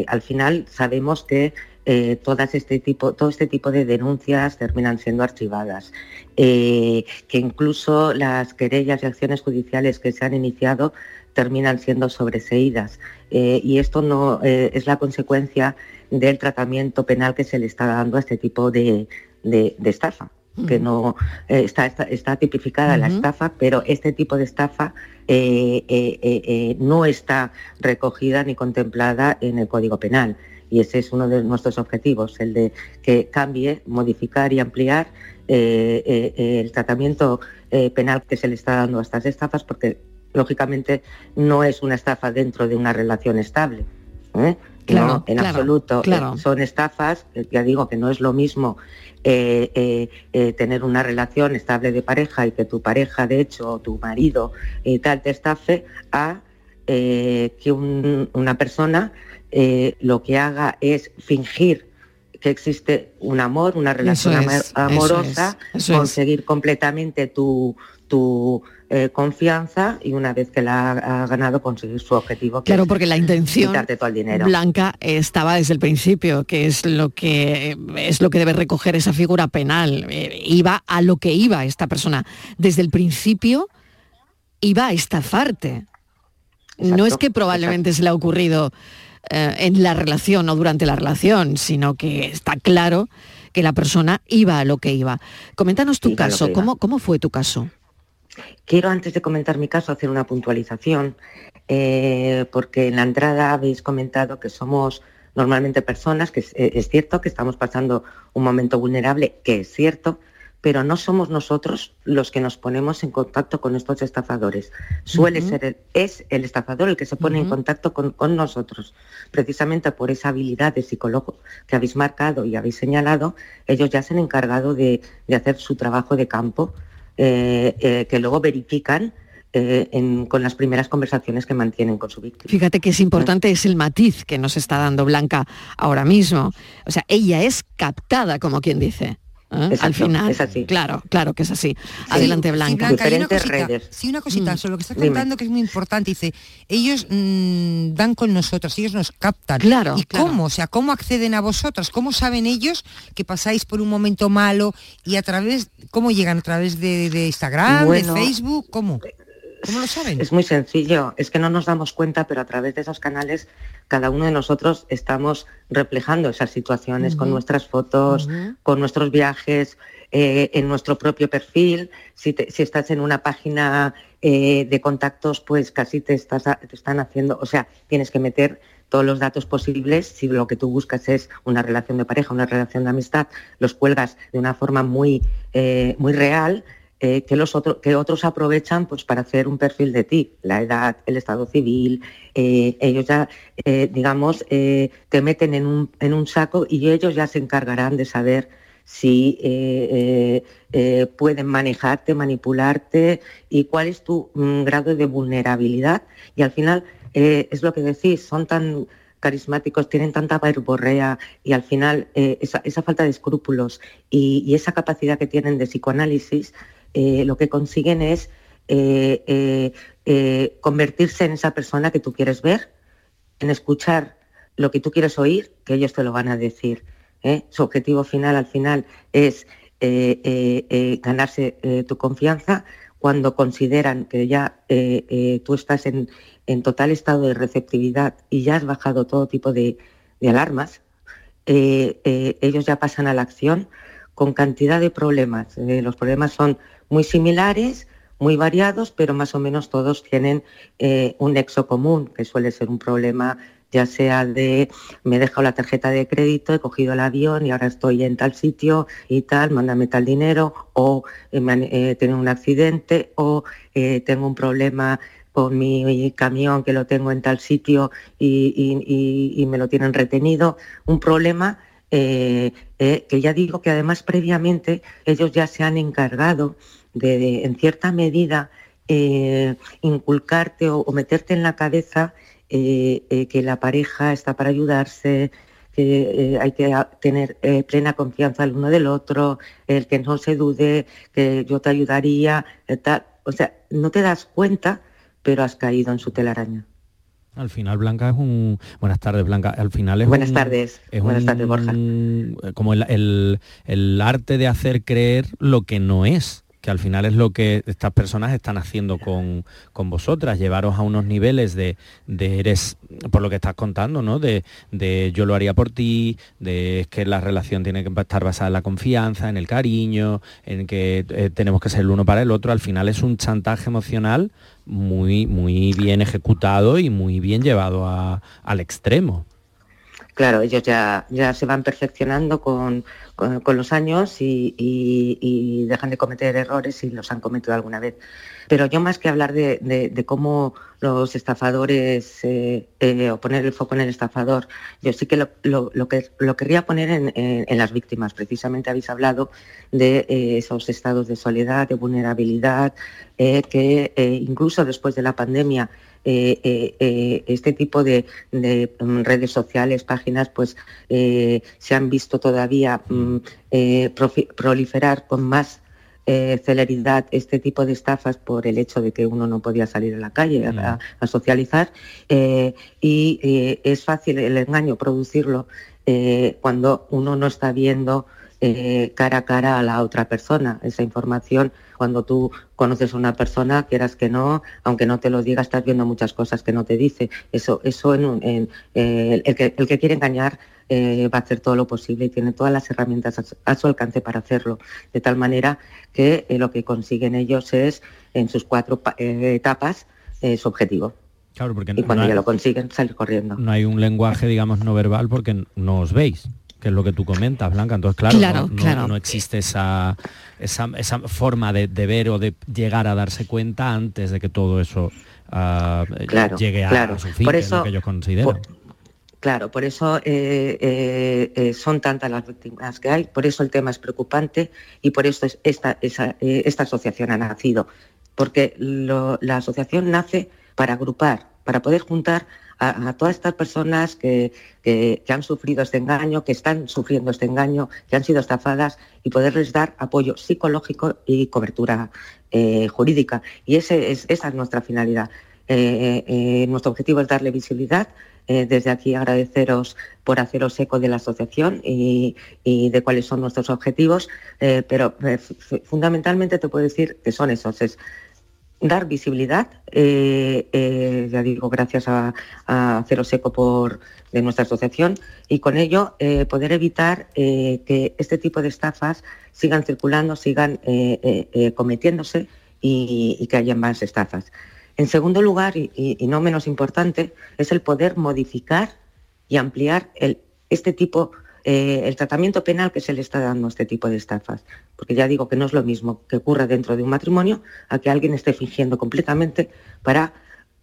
al final sabemos que eh, este tipo, todo este tipo de denuncias terminan siendo archivadas, que incluso las querellas y acciones judiciales que se han iniciado terminan siendo sobreseídas. Y esto no es la consecuencia del tratamiento penal que se le está dando a este tipo de- de estafa que no eh, está, está, está tipificada la estafa, pero este tipo de estafa eh, eh, no está recogida ni contemplada en el Código Penal. Y ese es uno de nuestros objetivos, el de que cambie, modificar y ampliar el tratamiento penal que se le está dando a estas estafas, porque lógicamente no es una estafa dentro de una relación estable. Claro, no, en claro, absoluto. claro. Eh, Son estafas, eh, ya digo que no es lo mismo eh, tener una relación estable de pareja y que tu pareja, de hecho, o tu marido y tal, te estafe, a que un- una persona lo que haga es fingir que existe un amor, una relación eso amorosa, es, eso es. conseguir completamente tu, tu eh, confianza y una vez que la ha, ganado conseguir su objetivo. que Claro, es porque la intención todo el dinero. blanca estaba desde el principio, que es lo que es lo que debe recoger esa figura penal. Eh, iba a lo que iba esta persona. Desde el principio iba a estafarte. no Exacto, es que probablemente se le ha ocurrido eh, en la relación o durante la relación, sino que está claro que la persona iba a lo que iba. Coméntanos tu Iba caso. ¿cómo, ¿cómo fue tu caso? Quiero, antes de comentar mi caso, hacer una puntualización, eh, porque en la entrada habéis comentado que somos normalmente personas, que es, eh, es cierto que estamos pasando un momento vulnerable, que es cierto, pero no somos nosotros los que nos ponemos en contacto con estos estafadores. Suele ser, el- es el estafador el que se pone en contacto con, con nosotros. Precisamente por esa habilidad de psicólogo que habéis marcado y habéis señalado, ellos ya se han encargado de, de hacer su trabajo de campo que luego verifican eh, con las primeras conversaciones que mantienen con su víctima. Fíjate que es importante, es el matiz que nos está dando Blanca ahora mismo. O sea, ella es captada, como quien dice. ¿Eh? Al final, es así. claro, claro que es así. Adelante, Sí, Blanca. Blanca, una cosita, sí, una cosita sobre lo que estás Mm. Dime. contando que es muy importante. Dice, ellos mm, dan con nosotros, ellos nos captan. Claro, ¿Y claro. cómo? O sea, ¿cómo acceden a vosotros? ¿Cómo saben ellos que pasáis por un momento malo y a través, cómo llegan? ¿A través de, de Instagram, Bueno, de Facebook? ¿Cómo? ¿Cómo lo saben? Es muy sencillo, es que no nos damos cuenta, pero a través de esos canales cada uno de nosotros estamos reflejando esas situaciones con nuestras fotos, con nuestros viajes, eh, en nuestro propio perfil. Si, te- si estás en una página eh, de contactos, pues casi te, estás, te están haciendo, o sea, tienes que meter todos los datos posibles. Si lo que tú buscas es una relación de pareja, una relación de amistad, los cuelgas de una forma muy, eh, muy real. Eh, que, los otro- que otros aprovechan pues, para hacer un perfil de ti, la edad, el estado civil, eh, ellos ya, eh, digamos, eh, te meten en un, en un saco y ellos ya se encargarán de saber si pueden manejarte, manipularte y cuál es tu mm, grado de vulnerabilidad. Y al final, es lo que decís, son tan carismáticos, tienen tanta verborrea y al final esa, esa falta de escrúpulos y, y esa capacidad que tienen de psicoanálisis, eh, lo que consiguen es eh, eh, convertirse en esa persona que tú quieres ver, en escuchar lo que tú quieres oír, que ellos te lo van a decir. Su objetivo final al final es ganarse tu confianza cuando consideran que ya tú estás en, en total estado de receptividad y ya has bajado todo tipo de, alarmas, ellos ya pasan a la acción con cantidad de problemas. Los problemas son muy similares, muy variados, pero más o menos todos tienen eh, un nexo común, que suele ser un problema ya sea de me he dejado la tarjeta de crédito, he cogido el avión y ahora estoy en tal sitio y tal, mándame tal dinero, o eh, he tenido un accidente, o eh, tengo un problema con mi, mi camión que lo tengo en tal sitio y me lo tienen retenido. Un problema eh, eh, que ya digo que además previamente ellos ya se han encargado de, en cierta medida, eh, inculcarte o, o meterte en la cabeza que la pareja está para ayudarse, que hay que tener plena confianza el uno del otro, el que no se dude, que yo te ayudaría, tal. O sea, no te das cuenta, pero has caído en su telaraña. Al final Blanca es un... Buenas tardes Blanca. Al final es Buenas un- tardes. es Buenas un- tardes, Borja. Como el, el- el arte de hacer creer lo que no es que al final es lo que estas personas están haciendo con, con vosotras, llevaros a unos niveles de, de eres, por lo que estás contando, ¿no? De, de yo lo haría por ti, de es que la relación tiene que estar basada en la confianza, en el cariño, en que eh, tenemos que ser el uno para el otro. Al final es un chantaje emocional muy, muy bien ejecutado y muy bien llevado al extremo. Claro, ellos ya, ya se van perfeccionando con, con, los años y, y- dejan de cometer errores si los han cometido alguna vez. Pero yo más que hablar de, de- cómo los estafadores, eh, eh, o poner el foco en el estafador, yo sí que lo, lo- lo que lo querría poner en, en- las víctimas. Precisamente habéis hablado de eh, esos estados de soledad, de vulnerabilidad, que incluso después de la pandemia eh, eh, eh, este tipo de, de, mm, redes sociales, páginas, pues se han visto todavía mm, proliferar con más eh, celeridad este tipo de estafas por el hecho de que uno no podía salir a la calle a, a socializar eh, y eh, es fácil el engaño producirlo cuando uno no está viendo cara a cara a la otra persona. Esa información, cuando tú conoces a una persona, quieras que no, aunque no te lo diga, estás viendo muchas cosas que no te dice. Eso, eso en, un- en, eh, el, que, el que quiere engañar eh, va a hacer todo lo posible y tiene todas las herramientas a su, a su alcance para hacerlo. De tal manera que eh, lo que consiguen ellos es, en sus cuatro pa- eh, etapas, su objetivo. Claro, porque Y cuando no ya lo consiguen, salir corriendo. no hay un lenguaje, digamos, no verbal porque no os veis, que es lo que tú comentas, Blanca. Entonces, claro, Claro, no, no- claro. no existe esa, esa, esa forma de, de ver o de llegar a darse cuenta antes de que todo eso ah, Claro, llegue a, claro. a su fin, Por que es lo que ellos consideran. Claro, por eso eh, eh, eh, son tantas las víctimas que hay, por eso el tema es preocupante y por eso es- esta, esa, eh, esta asociación ha nacido. Porque lo- la asociación nace para agrupar, para poder juntar a, a todas estas personas que, que- han sufrido este engaño, que están sufriendo este engaño, que han sido estafadas y poderles dar apoyo psicológico y cobertura eh, jurídica. Y ese es, esa es nuestra finalidad. Eh, eh, nuestro objetivo es darle visibilidad. Desde aquí agradeceros por haceros eco de la asociación y, y de cuáles son nuestros objetivos, pero fundamentalmente te puedo decir que son esos, es dar visibilidad, eh, eh, ya digo, gracias a, a Haceros Eco por, de nuestra asociación, y con ello eh, poder evitar que este tipo de estafas sigan circulando, sigan cometiéndose y, que haya más estafas. En segundo lugar, y, y- no menos importante, es el poder modificar y ampliar el, este tipo, eh, el tratamiento penal que se le está dando a este tipo de estafas. Porque ya digo que no es lo mismo que ocurra dentro de un matrimonio a que alguien esté fingiendo completamente para,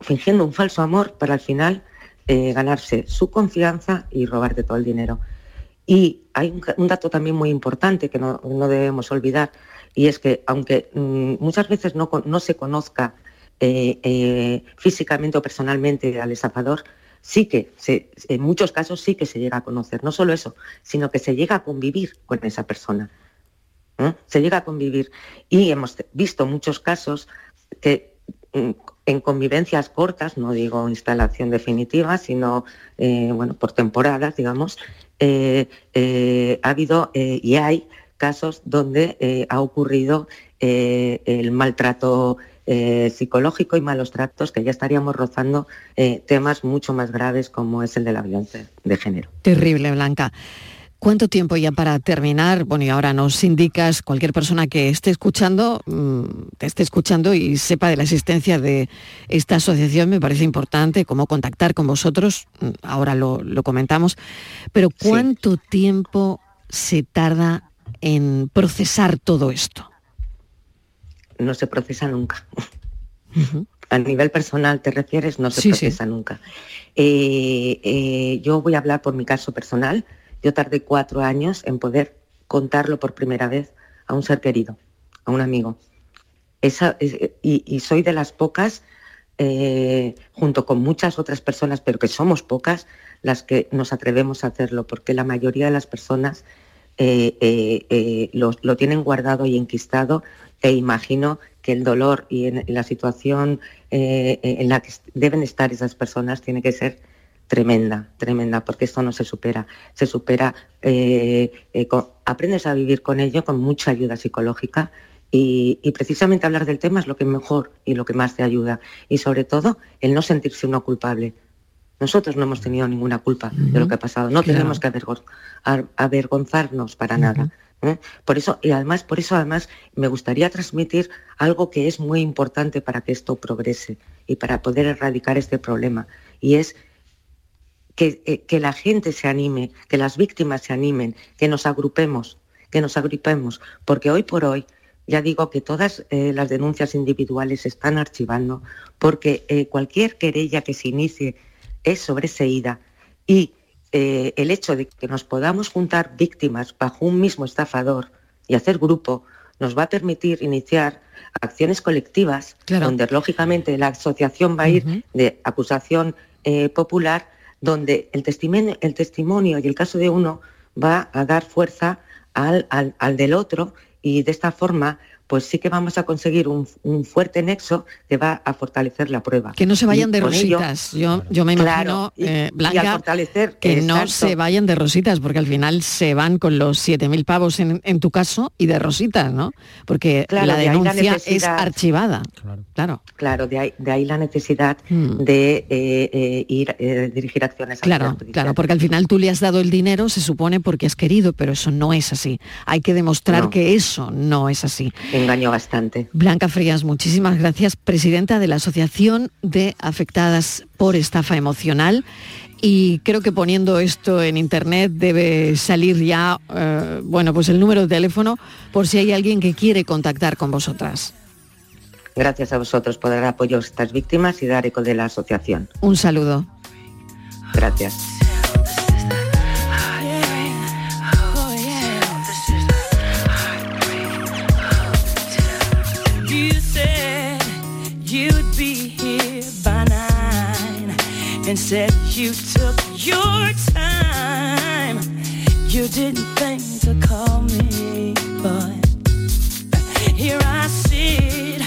fingiendo un falso amor para al final eh, ganarse su confianza y robarte todo el dinero. Y hay un, dato también muy importante que no, no debemos olvidar, y es que aunque mm, muchas veces no, no se conozca eh, físicamente o personalmente al estafador, sí que se- en muchos casos sí que se llega a conocer. No solo eso, sino que se llega a convivir con esa persona. ¿eh? Se llega a convivir. Y hemos visto muchos casos que mm, en convivencias cortas, no digo instalación definitiva, sino eh, bueno, por temporadas, digamos, eh, ha habido y hay casos donde ha ocurrido el maltrato eh, psicológico y malos tratos, que ya estaríamos rozando eh, temas mucho más graves como es el de la violencia de género. Terrible, Blanca. ¿Cuánto tiempo ya para terminar? Bueno, y ahora nos indicas, cualquier persona que esté escuchando, mm, te esté escuchando y sepa de la existencia de esta asociación, me parece importante cómo contactar con vosotros, mm, ahora lo, lo comentamos, pero ¿cuánto tiempo se tarda en procesar todo esto? No se procesa nunca. A nivel personal te refieres, no se Sí, sí. procesa nunca. Eh, eh, yo voy a hablar por mi caso personal. Yo tardé cuatro años en poder contarlo por primera vez a un ser querido, a un amigo. Esa, es- y, y soy de las pocas, eh, junto con muchas otras personas, pero que somos pocas, las que nos atrevemos a hacerlo, porque la mayoría de las personas eh, eh, eh, lo, lo tienen guardado y enquistado e imagino que el dolor y en, la situación eh, eh, en la que deben estar esas personas tiene que ser tremenda, tremenda, porque esto no se supera. Se supera, eh, eh, con- aprendes a vivir con ello con mucha ayuda psicológica y, y precisamente hablar del tema es lo que mejor y lo que más te ayuda. Y sobre todo, el no sentirse uno culpable. Nosotros no hemos tenido ninguna culpa de lo que ha pasado. No Claro. tenemos que avergonzarnos para nada. ¿Eh? Por eso, y además, por eso además me gustaría transmitir algo que es muy importante para que esto progrese y para poder erradicar este problema. Y es que, eh, que la gente se anime, que las víctimas se animen, que nos agrupemos, que nos agrupemos, porque hoy por hoy ya digo que todas eh, las denuncias individuales se están archivando, porque cualquier querella que se inicie es sobreseída y eh, el hecho de que nos podamos juntar víctimas bajo un mismo estafador y hacer grupo nos va a permitir iniciar acciones colectivas donde lógicamente la asociación va a ir de acusación eh, popular donde el testimonio, el testimonio y el caso de uno va a dar fuerza al, al- al del otro y de esta forma pues sí que vamos a conseguir un, un fuerte nexo que va a fortalecer la prueba. Que no se vayan Y de ello- rositas. yo, yo me imagino, Claro, y- eh, y al Blanca, fortalecer, que no se vayan de rositas, porque al final se van con los 7.000 pavos en, en tu caso y de rositas, ¿no? Porque Claro, la de denuncia es necesidad. archivada. Claro. Claro, de ahí, de ahí la necesidad Mm. de eh, eh, ir eh, dirigir acciones. Claro, claro, porque al final tú le has dado el dinero, se supone porque has querido, pero eso no es así. Hay que demostrar No. que eso no es así. Engañó bastante. Blanca Frías, muchísimas gracias, presidenta de la Asociación de Afectadas por Estafa Emocional. Y creo que poniendo esto en internet debe salir ya, eh, bueno, pues el número de teléfono por si hay alguien que quiere contactar con vosotras. Gracias a vosotros por dar apoyo a estas víctimas y dar eco de la asociación. Un saludo. Gracias. And said you took your time. You didn't think to call me, but here I sit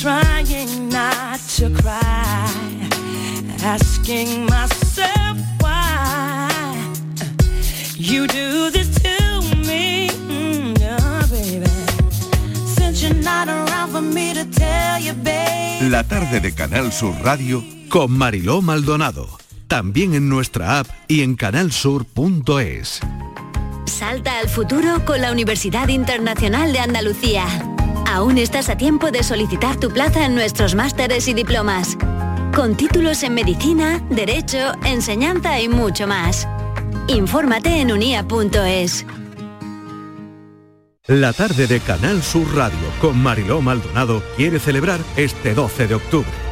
trying not to cry, asking myself why you do this to me, Mm, baby. Since you're not around for me to tell you, babe. La tarde de Canal Sur Radio con Mariló Maldonado. También en nuestra app y en canalsur.es. Salta al futuro con la Universidad Internacional de Andalucía. Aún estás a tiempo de solicitar tu plaza en nuestros másteres y diplomas. Con títulos en medicina, derecho, enseñanza y mucho más. Infórmate en unia.es. La tarde de Canal Sur Radio con Mariló Maldonado quiere celebrar este 12 de octubre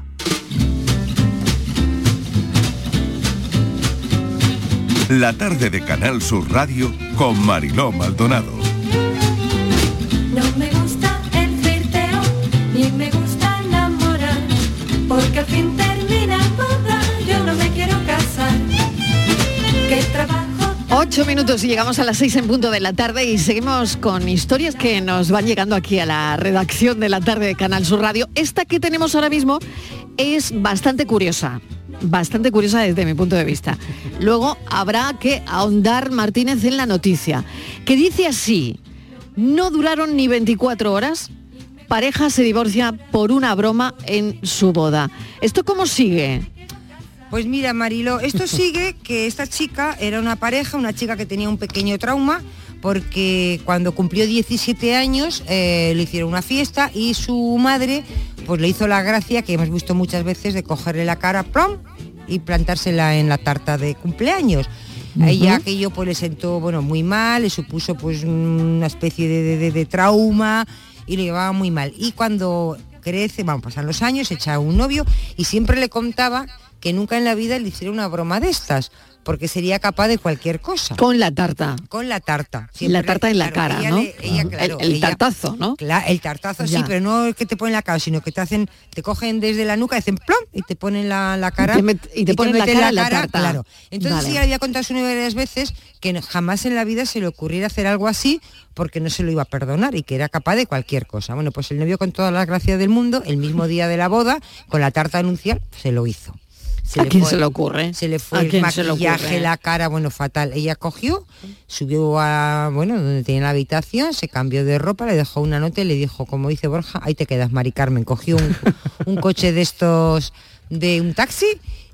La tarde de Canal Sur Radio con Mariló Maldonado. No me gusta el flirteo, ni me gusta enamorar, porque al fin termina boda, yo no me quiero casar. Que trabajo Ocho minutos y llegamos a las seis en punto de la tarde y seguimos con historias que nos van llegando aquí a la redacción de la tarde de Canal Sur Radio. Esta que tenemos ahora mismo es bastante curiosa, bastante curiosa desde mi punto de vista. Luego habrá que ahondar Martínez en la noticia, que dice así, no duraron ni 24 horas, pareja se divorcia por una broma en su boda. ¿Esto cómo sigue? Pues mira, Marilo, esto sigue que esta chica era una pareja, una chica que tenía un pequeño trauma, porque cuando cumplió 17 años eh, le hicieron una fiesta y su madre pues le hizo la gracia que hemos visto muchas veces de cogerle la cara plom y plantársela en la tarta de cumpleaños. A ella Ujú. aquello pues le sentó bueno muy mal, le supuso pues una especie de, de- de- trauma y lo llevaba muy mal. Y cuando crece, vamos, pasan los años, echa un novio y siempre le contaba que nunca en la vida le hiciera una broma de estas, porque sería capaz de cualquier cosa. Con la tarta. Con la tarta. la tarta en la claro, cara, ¿no? le- ella, claro, el, el ella- tartazo, ¿no? Cla- el tartazo sí, pero no es que te ponen la cara, sino que te hacen, te cogen desde la nuca, hacen plom y te ponen la, la cara. Y te y te ponen la meten cara la tarta. Claro. Entonces Vale. ella había contado su varias veces que jamás en la vida se le ocurriera hacer algo así porque no se lo iba a perdonar y que era capaz de cualquier cosa. Bueno, pues el novio con todas las gracias del mundo, el mismo día de la boda, con la tarta anuncial, se lo hizo. ¿A quién fue- se le ocurre? Se le fue ¿A el quién se le maquillaje, ocurre? la cara, bueno, fatal. Ella cogió, subió a, bueno, donde tenía la habitación, se cambió de ropa, le dejó una nota y le dijo, como dice Borja, ahí te quedas, Mari Carmen. Cogió un, *laughs* un coche de estos, de un taxi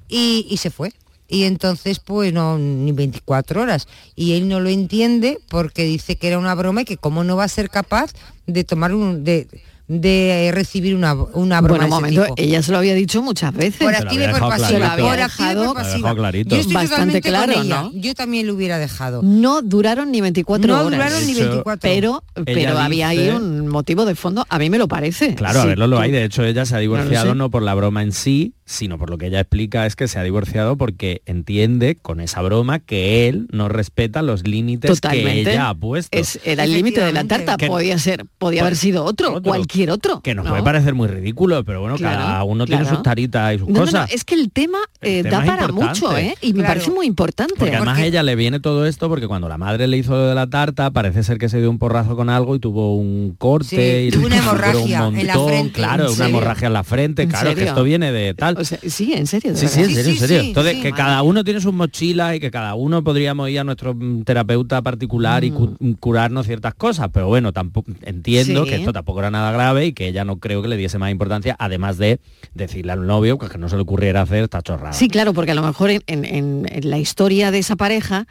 y, y se fue. Y entonces, pues no, ni 24 horas. Y él no lo entiende porque dice que era una broma y que cómo no va a ser capaz de tomar un, de, de recibir una, una broma Bueno, un momento, tipo. ella se lo había dicho muchas veces. Por activa y por pasiva. Por activa y por pasiva. Yo estoy bastante totalmente con claro, ella. ¿no? Yo también lo hubiera dejado. No duraron ni 24 No horas. duraron ni De hecho, 24. Pero, pero había ahí un motivo de fondo, a mí me lo parece. Claro, a Sí, verlo lo tú- hay. De hecho, ella se ha divorciado no por la broma en sí, sino por lo que ella explica es que se ha divorciado porque entiende con esa broma que él no respeta los límites que Totalmente. ella ha puesto. Es, era el límite de la tarta, Que- podía ser, podía haber sido otro, cualquier otro. que nos ¿no? puede parecer muy ridículo, pero bueno, Claro, cada uno tiene sus taritas y sus No, no, no, cosas. es que el tema eh, tema da para importante. mucho, ¿eh? Y me Claro. parece muy importante. Porque además a ella le viene todo esto porque cuando la madre le hizo lo de la tarta, parece ser que se dio un porrazo con algo y tuvo un corte Sí, y tuvo una hemorragia un en la montón, frente. claro, ¿En una serio? hemorragia en la frente, ¿En claro, que serio? esto viene de tal. sí, en serio. Sí, sí, en serio, en serio. Entonces, que cada uno tiene sus mochilas y que cada uno podríamos ir a nuestro mm, terapeuta particular y cu- curarnos ciertas cosas, pero bueno, tampoco entiendo que esto tampoco era nada grave y que ella no creo que le diese más importancia, además de decirle al novio que no se le ocurriera hacer esta chorrada. Sí, claro, porque a lo mejor en, en- en- en la historia de esa pareja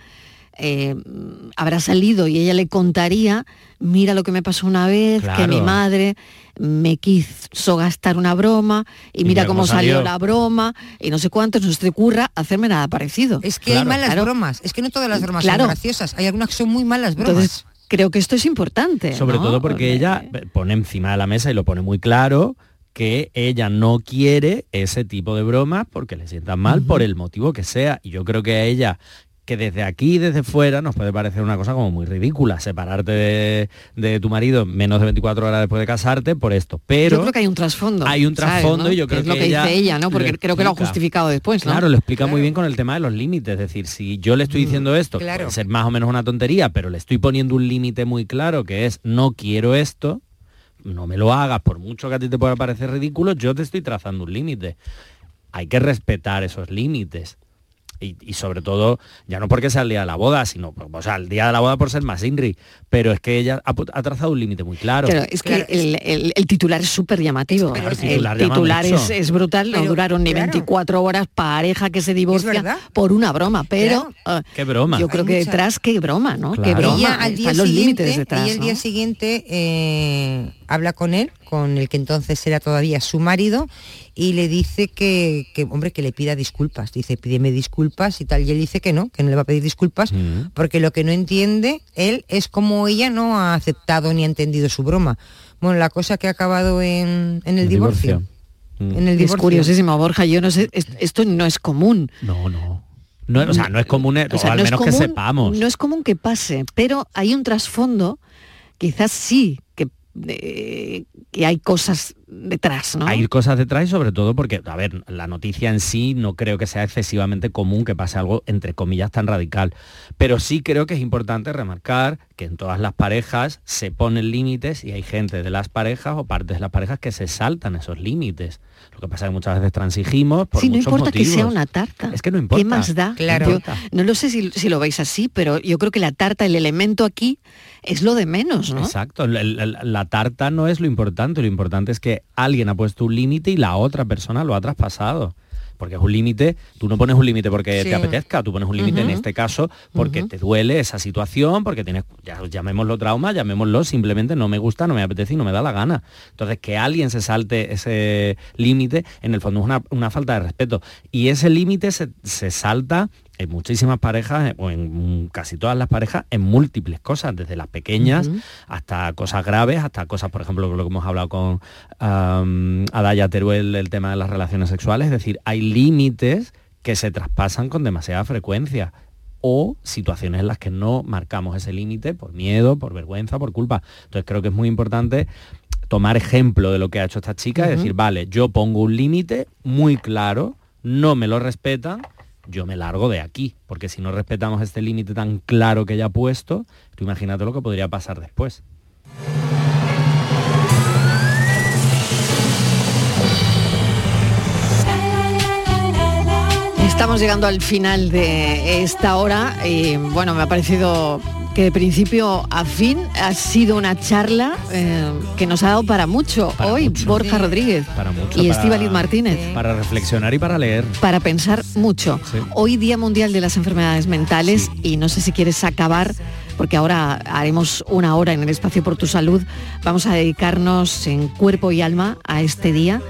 eh, habrá salido y ella le contaría, mira lo que me pasó una vez, que mi madre me quiso gastar una broma y, mira, cómo salió. la broma y no sé cuánto, no se te ocurra hacerme nada parecido. Es que hay malas Claro. bromas. Es que no todas las bromas Claro. son graciosas. Hay algunas que son muy malas bromas. Entonces, creo que esto es importante. Sobre ¿no? todo porque ella pone encima de la mesa y lo pone muy claro que ella no quiere ese tipo de bromas porque le sientan mal por el motivo que sea. Y yo creo que a ella que desde aquí y desde fuera nos puede parecer una cosa como muy ridícula, separarte de, de tu marido menos de 24 horas después de casarte por esto. Pero yo creo que hay un trasfondo. hay un ¿sabes, trasfondo no? y yo Que creo es lo que ella dice ella, ¿no? Porque creo que lo ha justificado después, ¿no? Claro, lo explica muy bien con el tema de los límites. Es decir, si yo le estoy diciendo esto, claro. puede ser más o menos una tontería, pero le estoy poniendo un límite muy claro que es no quiero esto, no me lo hagas, por mucho que a ti te pueda parecer ridículo, yo te estoy trazando un límite. Hay que respetar esos límites. Y, y sobre todo, ya no porque sea el día de la boda, sino, o sea, el día de la boda por ser más Inri, pero es que ella ha, trazado un límite muy claro. Claro, es que el, el- el titular es súper llamativo. Claro, el titular es, es brutal, no duraron ni claro. 24 horas, pareja que se divorcia por una broma, pero ah, Qué broma. yo creo Hay que mucha- detrás, qué broma, ¿no? Qué broma. Ella al día Están los límites día siguiente eh, habla con él, con el que entonces era todavía su marido, y le dice que, que, hombre, que le pida disculpas. Dice, pídeme disculpas y tal. Y él dice que no, que no le va a pedir disculpas, Mm. porque lo que no entiende él es como ella no ha aceptado ni ha entendido su broma. Bueno, la cosa que ha acabado en, en el, El divorcio. divorcio. En el Es divorcio. curiosísimo, Borja, yo no sé, es- esto no es común. No, no. No, o sea, no es común, O sea, o al no es menos que común- sepamos. No es común que pase, pero hay un trasfondo, quizás sí, eh, que hay cosas detrás, ¿no? Hay cosas detrás y sobre todo porque, a ver, la noticia en sí no creo que sea excesivamente común que pase algo, entre comillas, tan radical. Pero sí creo que es importante remarcar que en todas las parejas se ponen límites y hay gente de las parejas o partes de las parejas que se saltan esos límites. Lo que pasa es que muchas veces transigimos por Sí, no muchos importa que sea motivos. una tarta. Es que no importa. ¿Qué más da? Claro. Yo no lo sé si, si lo veis así, pero yo creo que la tarta, el elemento aquí, es lo de menos, ¿no? Exacto, la, la- la tarta no es lo importante, lo importante es que alguien ha puesto un límite y la otra persona lo ha traspasado. Porque es un límite, tú no pones un límite porque Sí. te apetezca, tú pones un límite en este caso porque te duele esa situación, porque tienes, ya, llamémoslo trauma, llamémoslo, simplemente no me gusta, no me apetece y no me da la gana. Entonces, que alguien se salte ese límite, en el fondo es una, una falta de respeto. Y ese límite se, se salta en muchísimas parejas, o en casi todas las parejas, en múltiples cosas, desde las pequeñas hasta cosas graves, hasta cosas, por ejemplo, lo que hemos hablado con Adaya Teruel, el tema de las relaciones sexuales, es decir, hay límites que se traspasan con demasiada frecuencia o situaciones en las que no marcamos ese límite por miedo, por vergüenza, por culpa. Entonces creo que es muy importante tomar ejemplo de lo que ha hecho esta chica y decir, vale, yo pongo un límite muy claro, no me lo respetan, yo me largo de aquí, porque si no respetamos este límite tan claro que ella ha puesto, tú imagínate lo que podría pasar después. Estamos llegando al final de esta hora y bueno, me ha parecido que de principio a fin ha sido una charla eh, que nos ha dado para mucho hoy Borja Rodríguez y Estíbaliz Martínez. Para reflexionar y para leer. Para pensar mucho. Hoy Día Mundial de las Enfermedades Mentales y no sé si quieres acabar porque ahora haremos una hora en el espacio por tu salud. Vamos a dedicarnos en cuerpo y alma a este día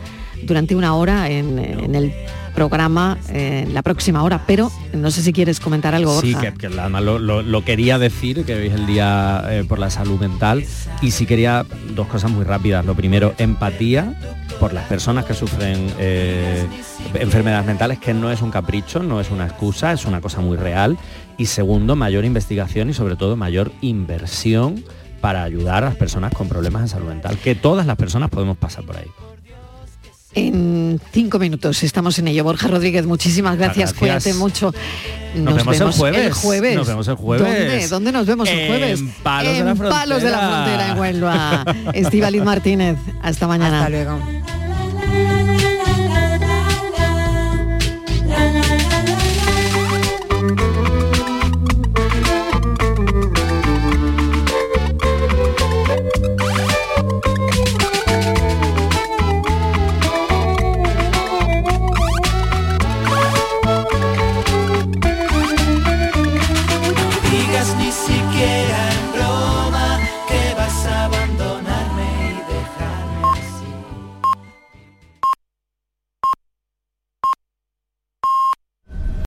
durante una hora en, en el programa en la próxima hora, pero no sé si quieres comentar algo. Borja. Sí, que, además lo, quería decir, que hoy es el día eh, por la salud mental, y sí quería dos cosas muy rápidas. Lo primero, empatía por las personas que sufren eh, enfermedades mentales, que no es un capricho, no es una excusa, es una cosa muy real. Y segundo, mayor investigación y sobre todo mayor inversión para ayudar a las personas con problemas de salud mental, que todas las personas podemos pasar por ahí. En cinco minutos estamos en ello. Borja Rodríguez, muchísimas gracias. Cuídate mucho. Nos, vemos, el, jueves. el, jueves. Nos vemos el jueves. ¿Dónde, nos vemos el jueves? En Palos, de, la Frontera. Palos de la Frontera, en Huelva. *laughs* Estivaliz Martínez. Hasta mañana. Hasta luego.